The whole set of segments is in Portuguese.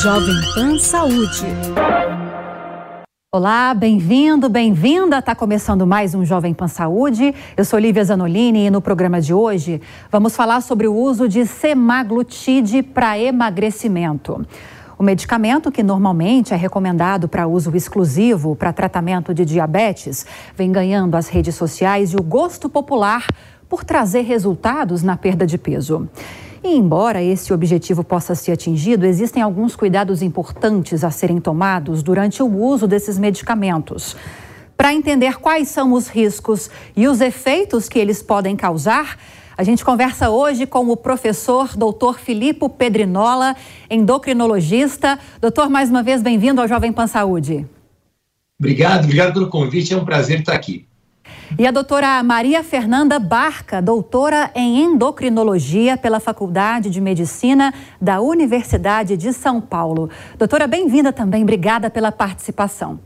Jovem Pan Saúde. Olá, bem-vindo, bem-vinda. Está começando mais um Jovem Pan Saúde. Eu sou Lívia Zanolini e no programa de hoje vamos falar sobre o uso de semaglutide para emagrecimento. O medicamento, que normalmente é recomendado para uso exclusivo para tratamento de diabetes, vem ganhando as redes sociais e o gosto popular por trazer resultados na perda de peso. E embora esse objetivo possa ser atingido, existem alguns cuidados importantes a serem tomados durante o uso desses medicamentos. Para entender quais são os riscos e os efeitos que eles podem causar, a gente conversa hoje com o professor doutor Filipe Pedrinola, endocrinologista. Doutor, mais uma vez, bem-vindo ao Jovem Pan Saúde. Obrigado, obrigado pelo convite, é um prazer estar aqui. E a doutora Maria Fernanda Barca, doutora em endocrinologia pela Faculdade de Medicina da Universidade de São Paulo. Doutora, bem-vinda também, obrigada pela participação.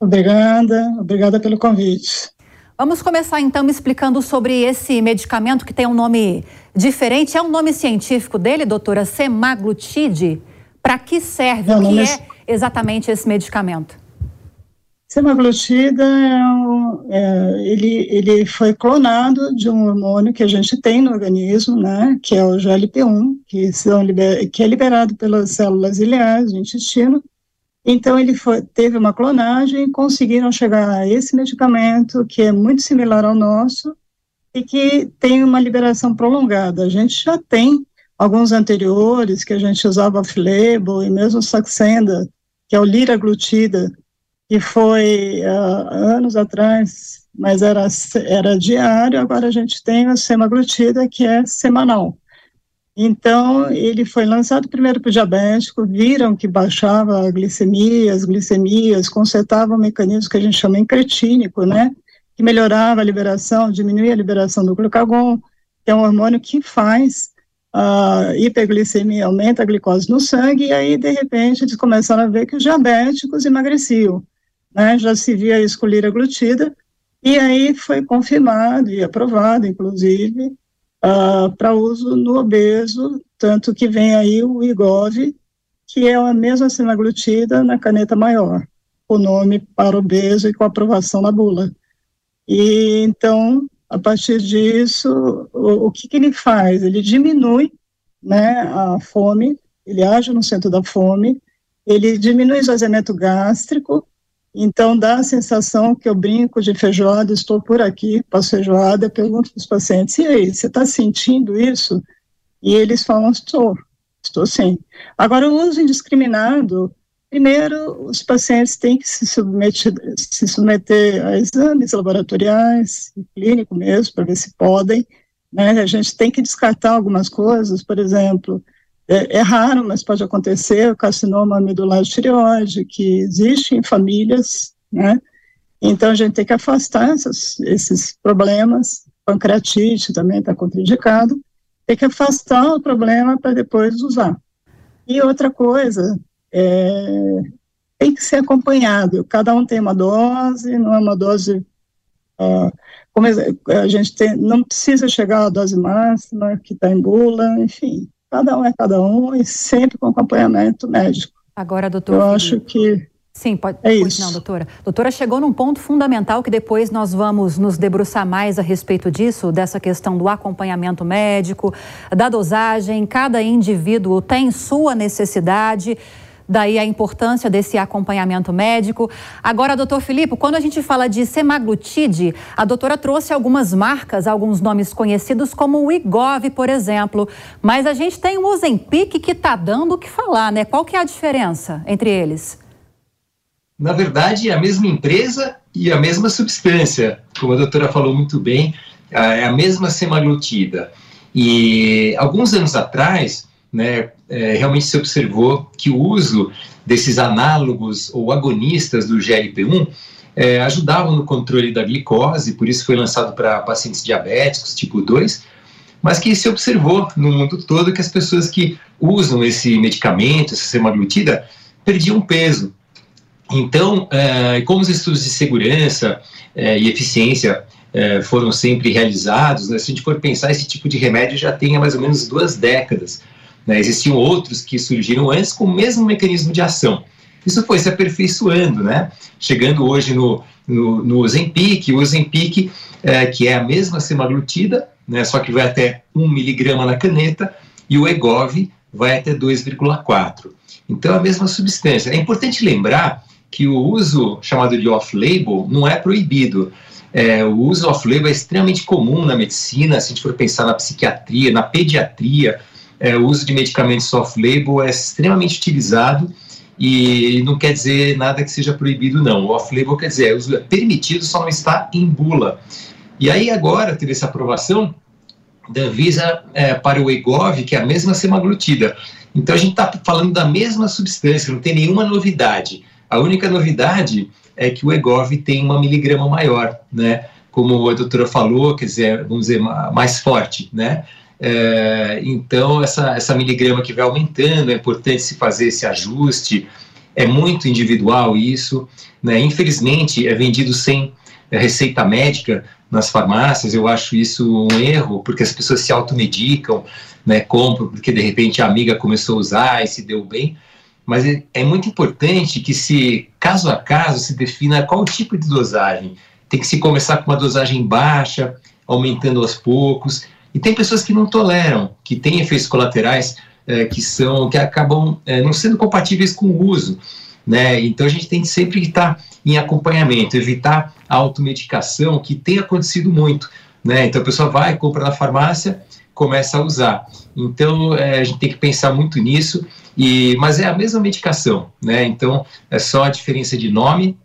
Obrigada, obrigada pelo convite. Vamos começar então me explicando sobre esse medicamento que tem um nome diferente. É um nome científico dele, doutora? Semaglutide? Para que serve? o que é exatamente esse medicamento? Semaglutida é um, é, ele, ele foi clonado de um hormônio que a gente tem no organismo, né, que é o GLP-1, que, são que é liberado pelas células ileais do intestino. Então, ele foi, teve uma clonagem e conseguiram chegar a esse medicamento, que é muito similar ao nosso, e que tem uma liberação prolongada. A gente já tem alguns anteriores, que a gente usava off-label, e mesmo Saxenda, que é o liraglutida, que foi uh, anos atrás, mas era, era diário, agora a gente tem a semaglutida, que é semanal. Então, ele foi lançado primeiro para o diabético, viram que baixava a glicemia, as glicemias, consertava o mecanismo que a gente chama incretínico, né, que melhorava a liberação, diminuía a liberação do glucagon, que é um hormônio que faz a hiperglicemia, aumenta a glicose no sangue, e aí, de repente, eles começaram a ver que os diabéticos emagreciam né, já se via isso glutida, e aí foi confirmado e aprovado, inclusive, uh, para uso no obeso, tanto que vem aí o IGOV, que é a mesma semaglutida na caneta maior, o nome para obeso e com aprovação na bula. E então, a partir disso, o, o que, que ele faz? Ele diminui né, a fome, ele age no centro da fome, ele diminui o esvaziamento gástrico, então, dá a sensação que eu brinco de feijoada, estou por aqui, passo feijoada, pergunto para os pacientes, e aí, você está sentindo isso? E eles falam, estou, estou sim. Agora, o uso indiscriminado, primeiro, os pacientes têm que se submeter, se submeter a exames laboratoriais, clínico mesmo, para ver se podem, né? A gente tem que descartar algumas coisas, por exemplo, é, é, raro, mas pode acontecer, o carcinoma medular de tireoide, que existe em famílias, né? Então, a gente tem que afastar essas, esses problemas, pancreatite também está contraindicado, tem que afastar o problema para depois usar. E outra coisa, é, tem que ser acompanhado, cada um tem uma dose, não é uma dose, uh, como a gente tem, não precisa chegar à dose máxima, que está em bula, enfim, Cada um é cada um e sempre com acompanhamento médico. Agora, doutor. Eu acho que. Sim, pode. É isso. Não, doutora. Doutora, chegou num ponto fundamental que depois nós vamos nos debruçar mais a respeito disso, dessa questão do acompanhamento médico, da dosagem. Cada indivíduo tem sua necessidade. Daí a importância desse acompanhamento médico. Agora, doutor Filipe, quando a gente fala de semaglutide, a doutora trouxe algumas marcas, alguns nomes conhecidos, como o Igov, por exemplo. Mas a gente tem o Ozempic que está dando o que falar, né? Qual que é a diferença entre eles? Na verdade, é a mesma empresa e a mesma substância. Como a doutora falou muito bem, é a mesma semaglutida. E alguns anos atrás, né, é, realmente se observou que o uso desses análogos ou agonistas do GLP-1 é, no controle da glicose, por isso foi lançado para pacientes diabéticos tipo 2, mas que se observou no mundo todo que as pessoas que usam esse medicamento, essa semaglutida, perdiam peso. Então, é, como os estudos de segurança é, e eficiência é, foram sempre realizados. Né? Se a gente for pensar, esse tipo de remédio já tem há mais ou menos duas décadas. Né? Existiam outros que surgiram antes com o mesmo mecanismo de ação. Isso foi se aperfeiçoando, né? Chegando hoje no, no, no Ozempic, o Ozempic, é, que é a mesma semaglutida, né, só que vai até 1 miligrama na caneta, e o EGOV vai até 2,4. Então, é a mesma substância. É importante lembrar que o uso chamado de off-label não é proibido. É, o uso off-label é extremamente comum na medicina, se a gente for pensar na psiquiatria, na pediatria, é, o uso de medicamentos off-label é extremamente utilizado e não quer dizer nada que seja proibido, não. O off-label quer dizer, o uso é permitido, só não está em bula. E aí agora teve essa aprovação da Anvisa é, para o EGOV, que é a mesma semaglutida. Então a gente está falando da mesma substância, não tem nenhuma novidade. A única novidade é que o EGOV tem uma miligrama maior, né? Como a doutora falou, quer dizer, vamos dizer, mais forte, né? É, então, essa, essa miligrama que vai aumentando, é importante se fazer esse ajuste, é muito individual isso, né? Infelizmente, é vendido sem receita médica nas farmácias, eu acho isso um erro, porque as pessoas se automedicam, né, compram porque de repente a amiga começou a usar e se deu bem, mas é, é muito importante que se, caso a caso, se defina qual tipo de dosagem. Tem que se começar com uma dosagem baixa, aumentando aos poucos. E tem pessoas que não toleram, que têm efeitos colaterais é, que são, que acabam é, não sendo compatíveis com o uso. Né? Então a gente tem que sempre estar em acompanhamento, evitar a automedicação, que tem acontecido muito. Né? Então a pessoa vai, compra na farmácia, começa a usar. Então é, a gente tem que pensar muito nisso e, mas é a mesma medicação, né? Então é só a diferença de nome.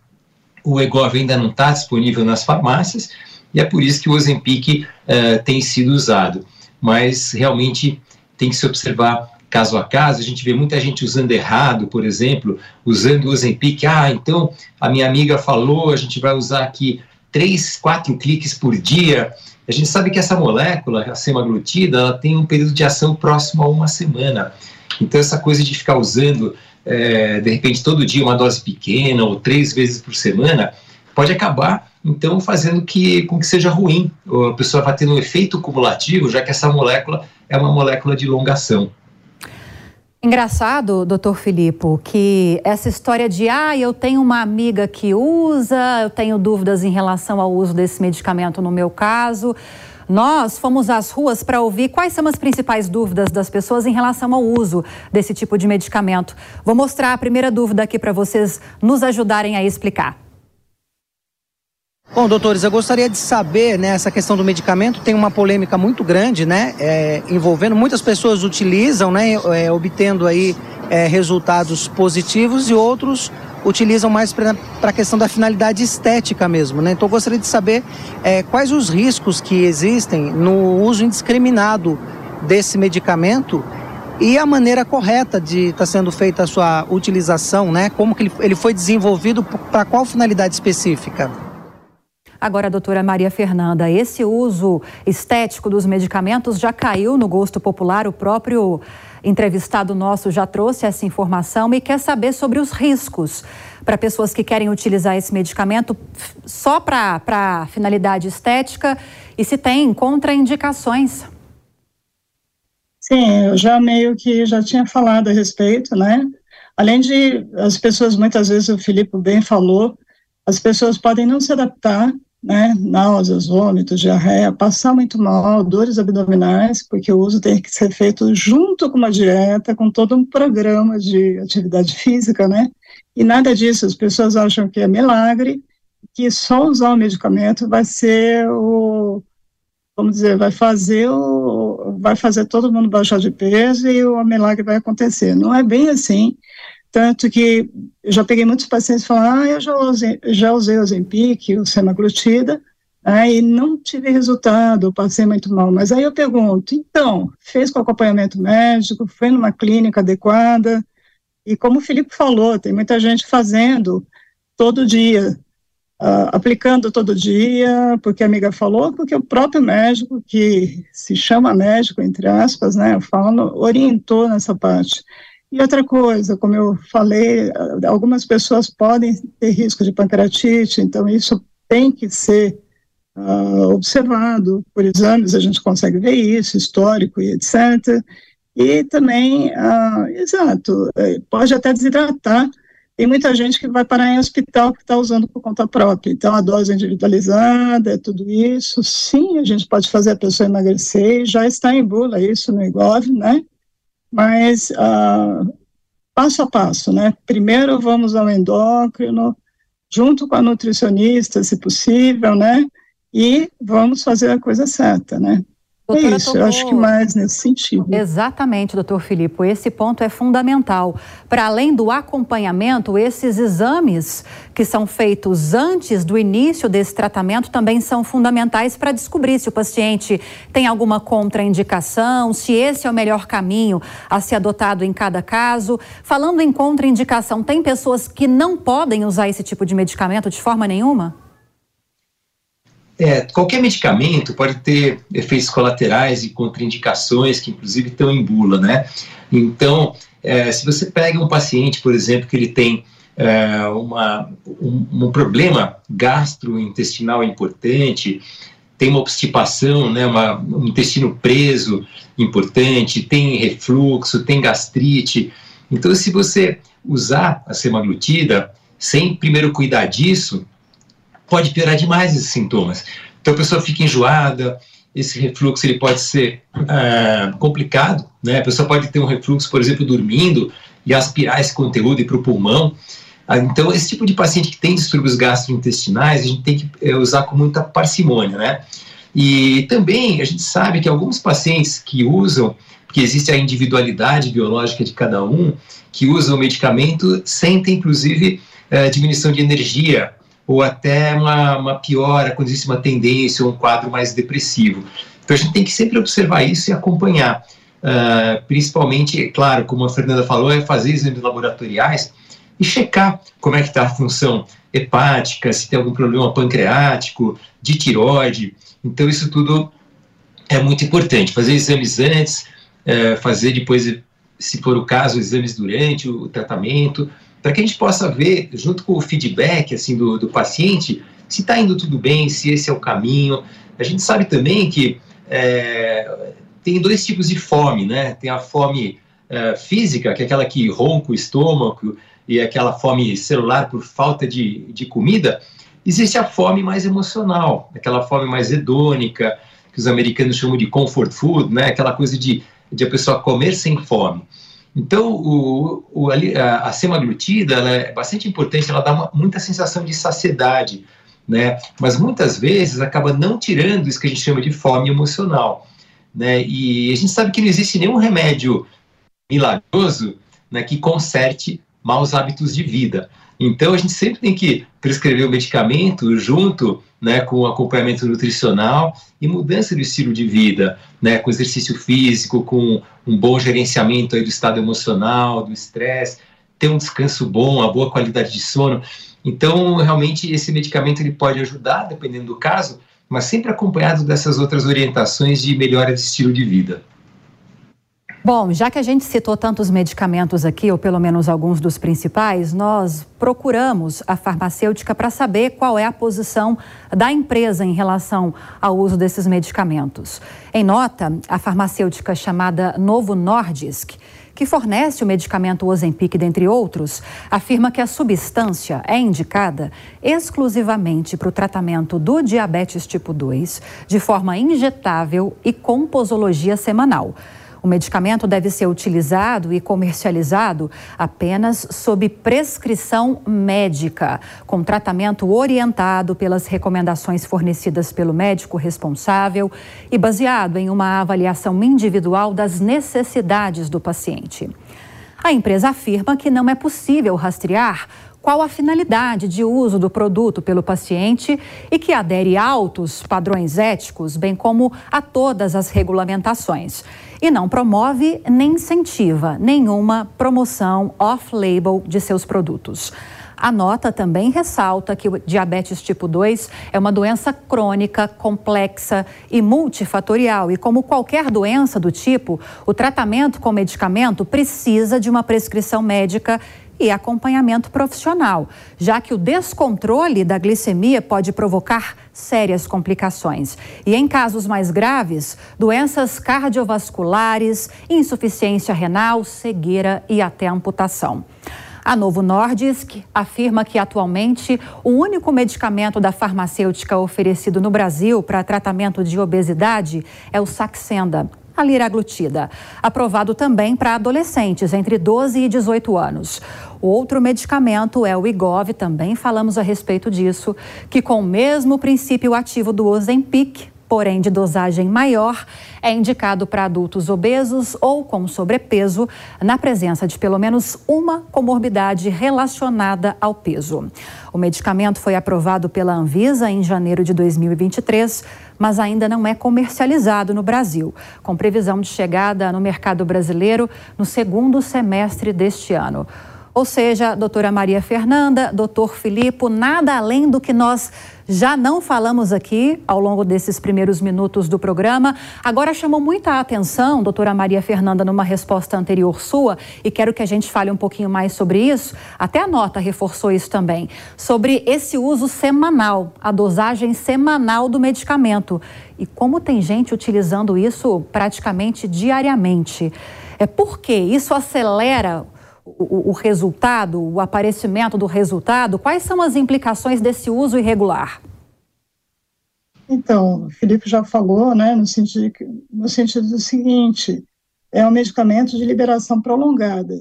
O Egov ainda não está disponível nas farmácias e é por isso que o Ozempic uh, tem sido usado. Mas realmente tem que se observar caso a caso. A gente vê muita gente usando errado, por exemplo, usando o Ozempic. Ah, então a minha amiga falou, a gente vai usar aqui três, quatro cliques por dia. A gente sabe que essa molécula, a semaglutida, ela tem um período de ação próximo a uma semana. Então, essa coisa de ficar usando, é, de repente, todo dia uma dose pequena ou três vezes por semana, pode acabar, então, fazendo que, com que seja ruim. A pessoa vai tendo um efeito cumulativo, já que essa molécula é uma molécula de longação. Engraçado, doutor Filipe, que essa história de ah, eu tenho uma amiga que usa, eu tenho dúvidas em relação ao uso desse medicamento no meu caso. Nós fomos às ruas para ouvir quais são as principais dúvidas das pessoas em relação ao uso desse tipo de medicamento. Vou mostrar a primeira dúvida aqui para vocês nos ajudarem a explicar. Bom, doutores, eu gostaria de saber, né, essa questão do medicamento tem uma polêmica muito grande, né, é, envolvendo muitas pessoas utilizam, né, é, obtendo aí é, resultados positivos e outros utilizam mais para a questão da finalidade estética mesmo, né? Então gostaria de saber é, quais os riscos que existem no uso indiscriminado desse medicamento e a maneira correta de estar tá sendo feita a sua utilização, né? Como que ele, ele foi desenvolvido para qual finalidade específica? Agora, doutora Maria Fernanda, esse uso estético dos medicamentos já caiu no gosto popular. O próprio entrevistado nosso já trouxe essa informação e quer saber sobre os riscos para pessoas que querem utilizar esse medicamento só para finalidade estética e se tem contraindicações. Sim, eu já meio que já tinha falado a respeito, né? Além de as pessoas, muitas vezes o Filipe bem falou, as pessoas podem não se adaptar né, náuseas, vômitos, diarreia, passar muito mal, dores abdominais, porque o uso tem que ser feito junto com uma dieta, com todo um programa de atividade física, né, e nada disso, as pessoas acham que é milagre, que só usar o medicamento vai ser o, vamos dizer, vai fazer o, vai fazer todo mundo baixar de peso e o milagre vai acontecer. Não é bem assim, tanto que eu já peguei muitos pacientes falando, ah, eu já usei, já usei o Zempic, o semaglutida, né, e não tive resultado, passei muito mal. Mas aí eu pergunto, então, fez com acompanhamento médico, foi numa clínica adequada? E como o Felipe falou, tem muita gente fazendo todo dia, uh, aplicando todo dia, porque a amiga falou, porque o próprio médico, que se chama médico, entre aspas, né, eu falo, orientou nessa parte. E outra coisa, como eu falei, algumas pessoas podem ter risco de pancreatite, então isso tem que ser uh, observado por exames, a gente consegue ver isso, histórico e etc. E também, uh, exato, é, pode até desidratar. Tem muita gente que vai parar em hospital que está usando por conta própria. Então, a dose individualizada, tudo isso, sim, a gente pode fazer a pessoa emagrecer, já está em bula isso no IGOV, né? Mas, uh, passo a passo, né? Primeiro vamos ao endócrino, junto com a nutricionista, se possível, né? E vamos fazer a coisa certa, né? É Doutora, é isso, tocou... eu acho que mais nesse sentido. Exatamente, doutor Filipe, esse ponto é fundamental. Para além do acompanhamento, esses exames que são feitos antes do início desse tratamento também são fundamentais para descobrir se o paciente tem alguma contraindicação, se esse é o melhor caminho a ser adotado em cada caso. Falando em contraindicação, tem pessoas que não podem usar esse tipo de medicamento de forma nenhuma? É, qualquer medicamento pode ter efeitos colaterais e contraindicações que, inclusive, estão em bula, né? Então, é, se você pega um paciente, por exemplo, que ele tem é, uma, um, um, problema gastrointestinal importante, tem uma obstipação, né, uma, um intestino preso importante, tem refluxo, tem gastrite. Então, se você usar a semaglutida sem primeiro cuidar disso, pode piorar demais esses sintomas. Então a pessoa fica enjoada, esse refluxo ele pode ser uh, complicado, né? A pessoa pode ter um refluxo, por exemplo, dormindo e aspirar esse conteúdo para o pulmão. Uh, então, esse tipo de paciente que tem distúrbios gastrointestinais, a gente tem que uh, usar com muita parcimônia, né? E também a gente sabe que alguns pacientes que usam, porque existe a individualidade biológica de cada um, que usam o medicamento, sentem inclusive eh, diminuição de energia ou até uma, uma piora quando existe uma tendência ou um quadro mais depressivo. Então a gente tem que sempre observar isso e acompanhar. Uh, principalmente, claro, como a Fernanda falou, é fazer exames laboratoriais e checar como é que está a função hepática, se tem algum problema pancreático, de tiroide. Então isso tudo é muito importante. Fazer exames antes, uh, fazer depois, se for o caso, exames durante o tratamento, para que a gente possa ver, junto com o feedback assim do, do paciente, se está indo tudo bem, se esse é o caminho. A gente sabe também que é, tem dois tipos de fome, né? Tem a fome é, física, que é aquela que ronca o estômago, e aquela fome celular por falta de, de comida. Existe a fome mais emocional, aquela fome mais hedônica, que os americanos chamam de comfort food, né? Aquela coisa de, de a pessoa comer sem fome. Então, o, o, a, a semaglutida é bastante importante, ela dá uma, muita sensação de saciedade, né? Mas muitas vezes acaba não tirando isso que a gente chama de fome emocional, né? E a gente sabe que não existe nenhum remédio milagroso né, que conserte maus hábitos de vida. Então, a gente sempre tem que prescrever o medicamento junto né, com acompanhamento nutricional e mudança do estilo de vida, né, com exercício físico, com um bom gerenciamento aí do estado emocional, do estresse, ter um descanso bom, a boa qualidade de sono. Então, realmente, esse medicamento ele pode ajudar, dependendo do caso, mas sempre acompanhado dessas outras orientações de melhora de estilo de vida. Bom, já que a gente citou tantos medicamentos aqui, ou pelo menos alguns dos principais, nós procuramos a farmacêutica para saber qual é a posição da empresa em relação ao uso desses medicamentos. Em nota, a farmacêutica chamada Novo Nordisk, que fornece o medicamento Ozempic, dentre outros, afirma que a substância é indicada exclusivamente para o tratamento do diabetes tipo 2, de forma injetável e com posologia semanal. O medicamento deve ser utilizado e comercializado apenas sob prescrição médica, com tratamento orientado pelas recomendações fornecidas pelo médico responsável e baseado em uma avaliação individual das necessidades do paciente. A empresa afirma que não é possível rastrear qual a finalidade de uso do produto pelo paciente e que adere a altos padrões éticos, bem como a todas as regulamentações. E não promove nem incentiva nenhuma promoção off-label de seus produtos. A nota também ressalta que o diabetes tipo 2 é uma doença crônica, complexa e multifatorial. E como qualquer doença do tipo, o tratamento com medicamento precisa de uma prescrição médica e acompanhamento profissional, já que o descontrole da glicemia pode provocar sérias complicações. E em casos mais graves, doenças cardiovasculares, insuficiência renal, cegueira e até amputação. A Novo Nordisk afirma que atualmente o único medicamento da farmacêutica oferecido no Brasil para tratamento de obesidade é o Saxenda, a liraglutida, aprovado também para adolescentes entre 12 e 18 anos. O outro medicamento é o Igov, também falamos a respeito disso, que com o mesmo princípio ativo do Ozempic, porém de dosagem maior, é indicado para adultos obesos ou com sobrepeso, na presença de pelo menos uma comorbidade relacionada ao peso. O medicamento foi aprovado pela Anvisa em janeiro de 2023, mas ainda não é comercializado no Brasil, com previsão de chegada no mercado brasileiro no segundo semestre deste ano. Ou seja, doutora Maria Fernanda, doutor Filipe, nada além do que nós já não falamos aqui ao longo desses primeiros minutos do programa. Agora chamou muita atenção, doutora Maria Fernanda, numa resposta anterior sua, e quero que a gente fale um pouquinho mais sobre isso. Até a nota reforçou isso também, sobre esse uso semanal, a dosagem semanal do medicamento. E como tem gente utilizando isso praticamente diariamente. É porque isso acelera o, o, resultado, o aparecimento do resultado, quais são as implicações desse uso irregular? Então, o Felipe já falou, né, no sentido, no sentido do seguinte, é um medicamento de liberação prolongada.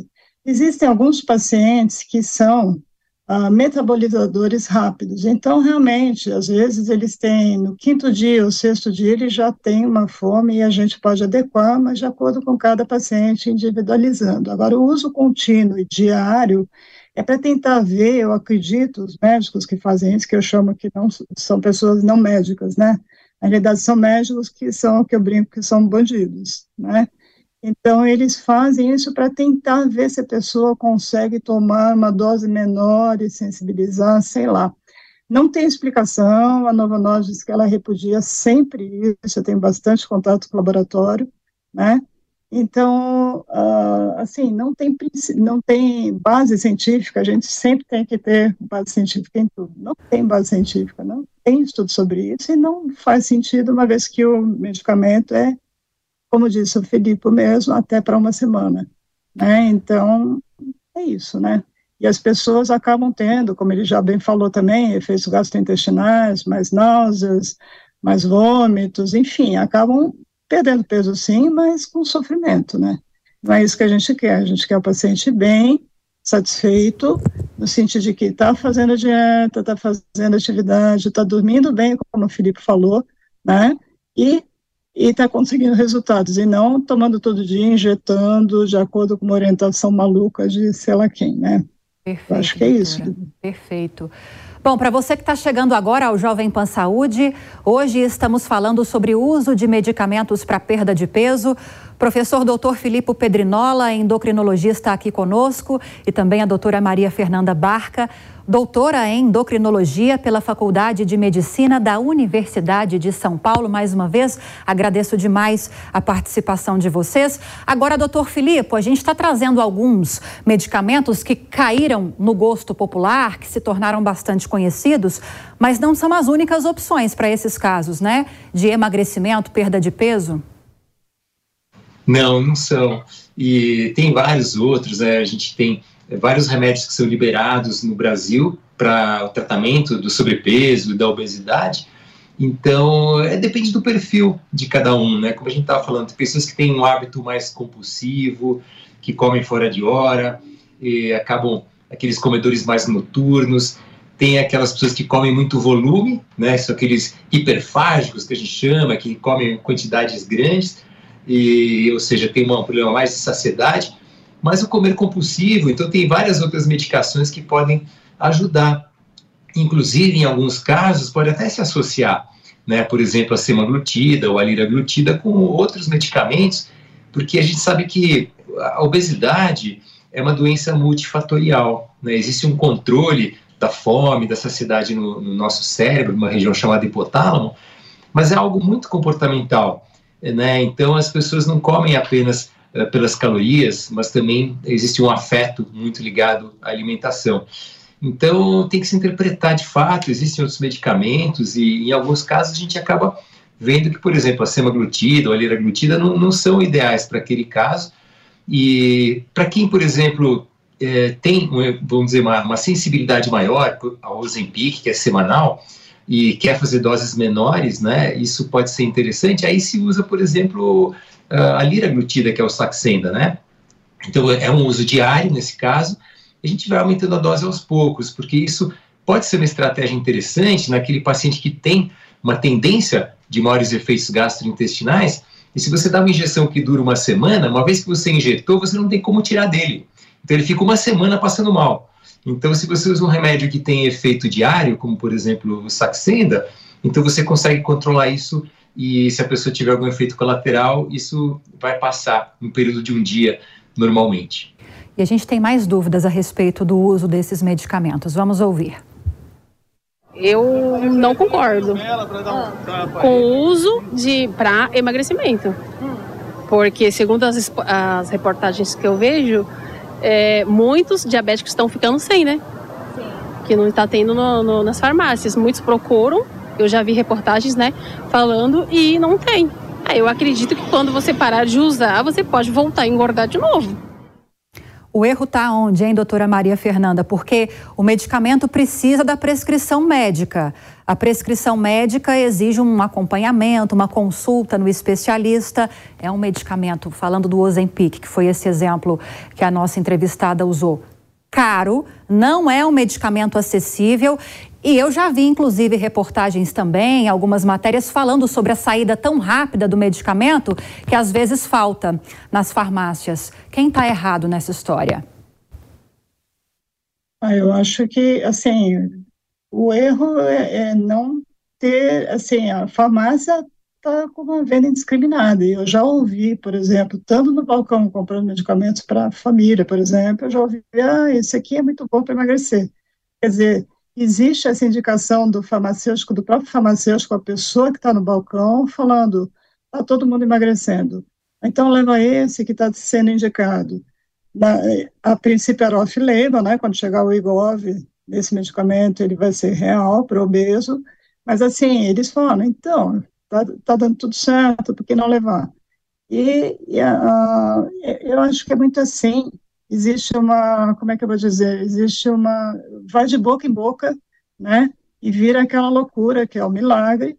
Existem alguns pacientes que são uh, metabolizadores rápidos. Então, realmente, às vezes eles têm, no quinto dia ou sexto dia, ele já tem uma fome e a gente pode adequar, mas de acordo com cada paciente, individualizando. Agora, o uso contínuo e diário é para tentar ver, eu acredito, os médicos que fazem isso, que eu chamo que não são pessoas não médicas, né? Na realidade, são médicos que são, que eu brinco, que são bandidos, né? Então, eles fazem isso para tentar ver se a pessoa consegue tomar uma dose menor e sensibilizar, sei lá. Não tem explicação, a Nova Nós diz que ela repudia sempre isso, eu tenho bastante contato com o laboratório, né? Então, uh, assim, não tem, não tem base científica, a gente sempre tem que ter base científica em tudo. Não tem base científica, não tem estudo sobre isso, e não faz sentido, uma vez que o medicamento é como disse o Felipe mesmo, até para uma semana. Né? Então, é isso, né? E as pessoas acabam tendo, como ele já bem falou também, efeitos gastrointestinais, mais náuseas, mais vômitos, enfim, acabam perdendo peso sim, mas com sofrimento, né? Não é isso que a gente quer, a gente quer o paciente bem, satisfeito, no sentido de que está fazendo dieta, está fazendo atividade, está dormindo bem, como o Felipe falou, né? E e está conseguindo resultados, e não tomando todo dia, injetando de acordo com uma orientação maluca de sei lá quem, né? Perfeito. Eu acho que é isso. Perfeito. Bom, para você que está chegando agora ao Jovem Pan Saúde, hoje estamos falando sobre o uso de medicamentos para perda de peso. Professor Dr. Filipe Pedrinola, endocrinologista aqui conosco, e também a doutora Maria Fernanda Barca, doutora em endocrinologia pela Faculdade de Medicina da Universidade de São Paulo. Mais uma vez, agradeço demais a participação de vocês. Agora, doutor Filipe, a gente está trazendo alguns medicamentos que caíram no gosto popular, que se tornaram bastante conhecidos, mas não são as únicas opções para esses casos, né? De emagrecimento, perda de peso. Não, não são. E tem vários outros, né? A gente tem é, vários remédios que são liberados no Brasil para o tratamento do sobrepeso e da obesidade. Então, é, depende do perfil de cada um, né? Como a gente estava falando, tem pessoas que têm um hábito mais compulsivo, que comem fora de hora, e acabam aqueles comedores mais noturnos. Tem aquelas pessoas que comem muito volume, né? São aqueles hiperfágicos que a gente chama, que comem quantidades grandes, e, ou seja, tem um problema mais de saciedade mas o comer compulsivo, então tem várias outras medicações que podem ajudar. Inclusive, em alguns casos, pode até se associar, né, por exemplo, a semaglutida ou a liraglutida com outros medicamentos, porque a gente sabe que a obesidade é uma doença multifatorial. Né? Existe um controle da fome, da saciedade no, no nosso cérebro, uma região chamada hipotálamo, mas é algo muito comportamental. Né? Então, as pessoas não comem apenas uh, pelas calorias, mas também existe um afeto muito ligado à alimentação. Então, tem que se interpretar de fato, existem outros medicamentos e, em alguns casos, a gente acaba vendo que, por exemplo, a semaglutida ou a liraglutida não, não são ideais para aquele caso. E para quem, por exemplo, é, tem, vamos dizer, uma, uma sensibilidade maior ao Ozempic, que é semanal, e quer fazer doses menores, né, isso pode ser interessante, aí se usa, por exemplo, a liraglutida, que é o Saxenda, né, então é um uso diário nesse caso, a gente vai aumentando a dose aos poucos, porque isso pode ser uma estratégia interessante naquele paciente que tem uma tendência de maiores efeitos gastrointestinais, e se você dá uma injeção que dura uma semana, uma vez que você injetou, você não tem como tirar dele. Então ele fica uma semana passando mal. Então, se você usa um remédio que tem efeito diário, como por exemplo o Saxenda, então você consegue controlar isso e se a pessoa tiver algum efeito colateral, isso vai passar no período de um dia normalmente. E a gente tem mais dúvidas a respeito do uso desses medicamentos. Vamos ouvir. Eu não concordo com o uso de para emagrecimento. Porque segundo as, as reportagens que eu vejo, é, muitos diabéticos estão ficando sem, né? Sim. Que não está tendo no, no, nas farmácias. Muitos procuram, eu já vi reportagens, né, falando e não tem. eu acredito que quando você parar de usar, você pode voltar a engordar de novo. O erro está onde, hein, doutora Maria Fernanda? Porque o medicamento precisa da prescrição médica. A prescrição médica exige um acompanhamento, uma consulta no especialista. É um medicamento, falando do Ozempic, que foi esse exemplo que a nossa entrevistada usou, caro, não é um medicamento acessível e eu já vi, inclusive, reportagens também, algumas matérias falando sobre a saída tão rápida do medicamento que às vezes falta nas farmácias. Quem está errado nessa história? Ah, eu acho que, assim, o erro é, é não ter, assim, a farmácia está com uma venda indiscriminada. Eu já ouvi, por exemplo, tanto no balcão comprando medicamentos para a família, por exemplo, eu já ouvi, ah, esse aqui é muito bom para emagrecer. Quer dizer, existe essa indicação do farmacêutico, do próprio farmacêutico, a pessoa que está no balcão, falando, está todo mundo emagrecendo. Então, leva esse que está sendo indicado. Na, a princípio era off-label, né, quando chegar o IGOV, esse medicamento ele vai ser real para obeso, mas assim, eles falam, então, está tá dando tudo certo, por que não levar? E, e uh, eu acho que é muito assim, existe uma, como é que eu vou dizer, existe uma, vai de boca em boca, né, e vira aquela loucura que é o milagre,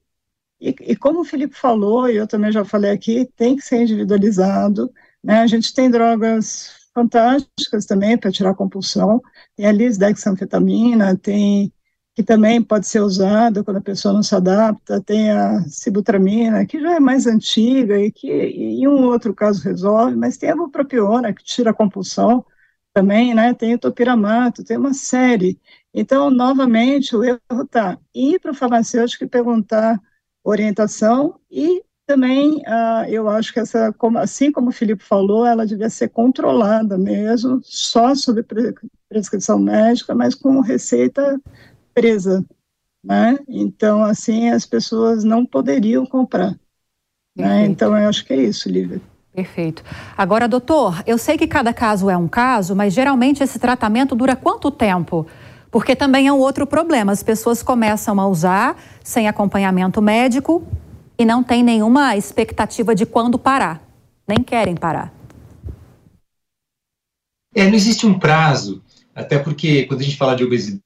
e, e como o Felipe falou, e eu também já falei aqui, tem que ser individualizado, né, a gente tem drogas fantásticas também para tirar compulsão, tem a lisdexanfetamina, tem que também pode ser usada quando a pessoa não se adapta, tem a sibutramina, que já é mais antiga e que em um outro caso resolve, mas tem a bupropiona, que tira a compulsão também, né, tem o topiramato, tem uma série. Então, novamente, o erro está ir para o farmacêutico e perguntar orientação e também, uh, eu acho que essa, assim como o Filipe falou, ela devia ser controlada mesmo, só sob prescrição médica, mas com receita presa, né? Então, assim, as pessoas não poderiam comprar. Né? Então, eu acho que é isso, Lívia. Perfeito. Agora, doutor, eu sei que cada caso é um caso, mas geralmente esse tratamento dura quanto tempo? Porque também é um outro problema. As pessoas começam a usar sem acompanhamento médico e não tem nenhuma expectativa de quando parar. Nem querem parar. É, não existe um prazo, até porque quando a gente fala de obesidade,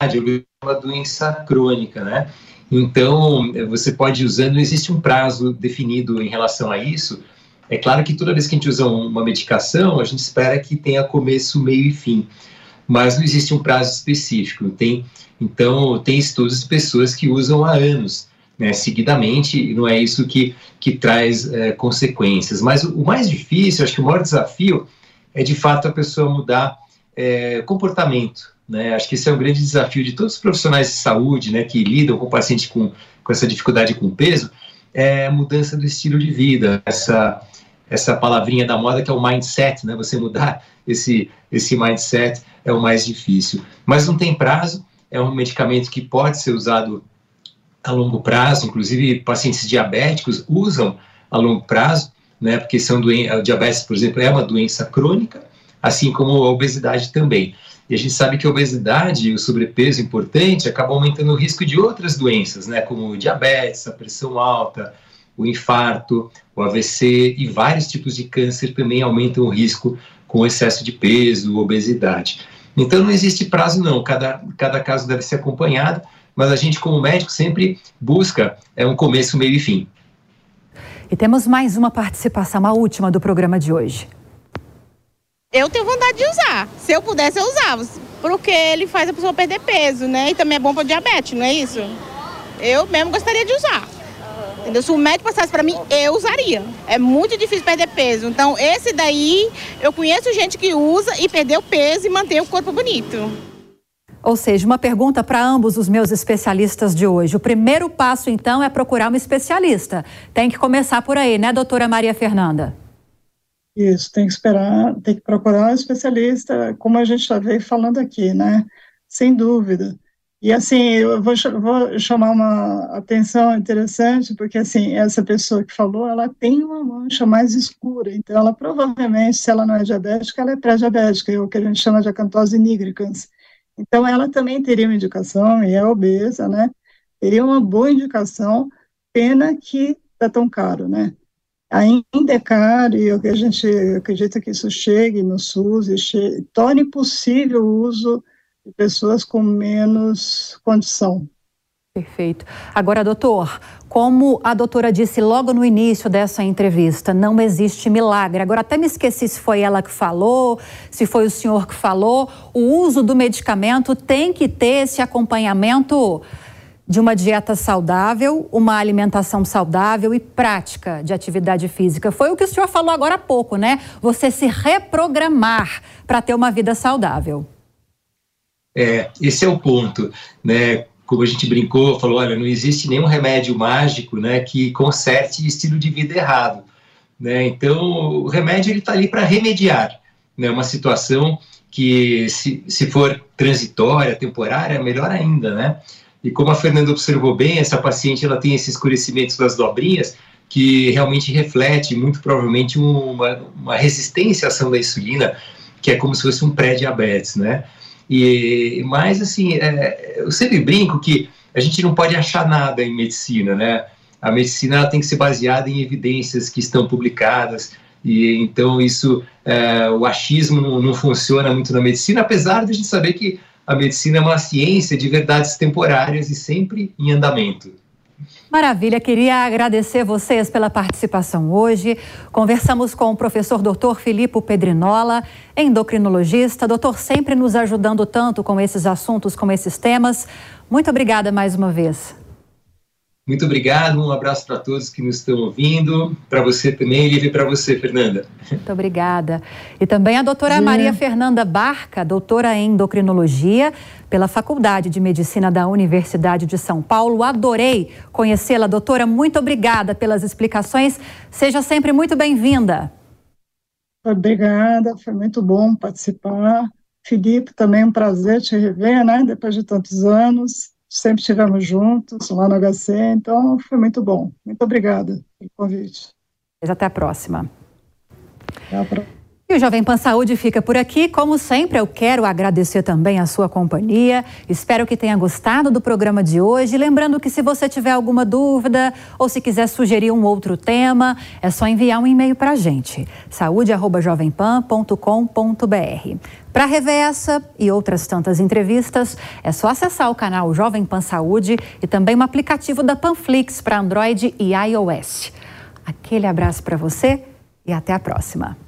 é uma doença crônica, né? Então, você pode ir usando, não existe um prazo definido em relação a isso. É claro que toda vez que a gente usa uma medicação, a gente espera que tenha começo, meio e fim, mas não existe um prazo específico. Tem, então, tem estudos de pessoas que usam há anos, né, seguidamente, e não é isso que, que traz é, consequências. Mas o, o, mais difícil, acho que o maior desafio é, de fato, a pessoa mudar é, comportamento, né? Acho que esse é um grande desafio de todos os profissionais de saúde né, que lidam com o paciente com, com essa dificuldade com peso, é a mudança do estilo de vida, essa, essa palavrinha da moda que é o mindset, né? Você mudar esse, esse mindset é o mais difícil. Mas não tem prazo, é um medicamento que pode ser usado a longo prazo, inclusive pacientes diabéticos usam a longo prazo, né? Porque são doenças, diabetes, por exemplo, é uma doença crônica, assim como a obesidade também. E a gente sabe que a obesidade e o sobrepeso importante acabam aumentando o risco de outras doenças, né, como diabetes, a pressão alta, o infarto, o AVC e vários tipos de câncer também aumentam o risco com excesso de peso, obesidade. Então não existe prazo não, cada, cada caso deve ser acompanhado, mas a gente como médico sempre busca é um começo, meio e fim. E temos mais uma participação, a última do programa de hoje. Eu tenho vontade de usar. Se eu pudesse, eu usava. Porque ele faz a pessoa perder peso, né? E também é bom para diabetes, não é isso? Eu mesmo gostaria de usar. Entendeu? Se o médico passasse para mim, eu usaria. É muito difícil perder peso. Então, esse daí, eu conheço gente que usa e perdeu peso e mantém o corpo bonito. Ou seja, uma pergunta para ambos os meus especialistas de hoje. O primeiro passo, então, é procurar um especialista. Tem que começar por aí, né, doutora Maria Fernanda? Isso, tem que esperar, tem que procurar um especialista, como a gente já veio falando aqui, né? Sem dúvida. E assim, eu vou, vou, chamar uma atenção interessante, porque assim, essa pessoa que falou, ela tem uma mancha mais escura, então ela provavelmente, se ela não é diabética, ela é pré-diabética, é o que a gente chama de acantose nigricans. Então ela também teria uma indicação, e é obesa, né? Teria uma boa indicação, pena que é tão caro, né? Ainda é caro e a gente acredita que isso chegue no SUS e chegue, torne possível o uso de pessoas com menos condição. Perfeito. Agora, doutor, como a doutora disse logo no início dessa entrevista, não existe milagre. Agora, até me esqueci se foi ela que falou, se foi o senhor que falou. O uso do medicamento tem que ter esse acompanhamento de uma dieta saudável, uma alimentação saudável e prática de atividade física. Foi o que o senhor falou agora há pouco, né? Você se reprogramar para ter uma vida saudável. É, esse é o ponto, né? Como a gente brincou, falou, olha, não existe nenhum remédio mágico, né, que conserte estilo de vida errado, né? Então, o remédio ele está ali para remediar, né, uma situação que se, se for transitória, temporária, melhor ainda, né? E como a Fernanda observou bem, essa paciente ela tem esse escurecimento das dobrinhas que realmente reflete muito provavelmente uma, uma resistência à ação da insulina, que é como se fosse um pré-diabetes, né? E mas assim, é, eu sempre brinco que a gente não pode achar nada em medicina, né? A medicina tem que ser baseada em evidências que estão publicadas e então isso, é, o achismo não, não funciona muito na medicina, apesar de a gente saber que a medicina é uma ciência de verdades temporárias e sempre em andamento. Maravilha, queria agradecer vocês pela participação hoje. Conversamos com o professor Dr. Filipe Pedrinola, endocrinologista, doutor sempre nos ajudando tanto com esses assuntos, com esses temas. Muito obrigada mais uma vez. Muito obrigado, um abraço para todos que nos estão ouvindo, para você também, e para você, Fernanda. Muito obrigada. E também a doutora Sim. Maria Fernanda Barca, doutora em endocrinologia pela Faculdade de Medicina da Universidade de São Paulo. Adorei conhecê-la, doutora. Muito obrigada pelas explicações. Seja sempre muito bem-vinda. Obrigada, foi muito bom participar. Felipe, também um prazer te rever, né, depois de tantos anos sempre estivemos juntos lá no HC, então foi muito bom. Muito obrigada pelo convite. Até a próxima. Até a próxima. E o Jovem Pan Saúde fica por aqui. Como sempre, eu quero agradecer também a sua companhia. Espero que tenha gostado do programa de hoje. Lembrando que se você tiver alguma dúvida ou se quiser sugerir um outro tema, é só enviar um e-mail para a gente. saúde.jovempan.com.br. Para rever essa e outras tantas entrevistas, é só acessar o canal Jovem Pan Saúde e também o aplicativo da Panflix para Android e iOS. Aquele abraço para você e até a próxima.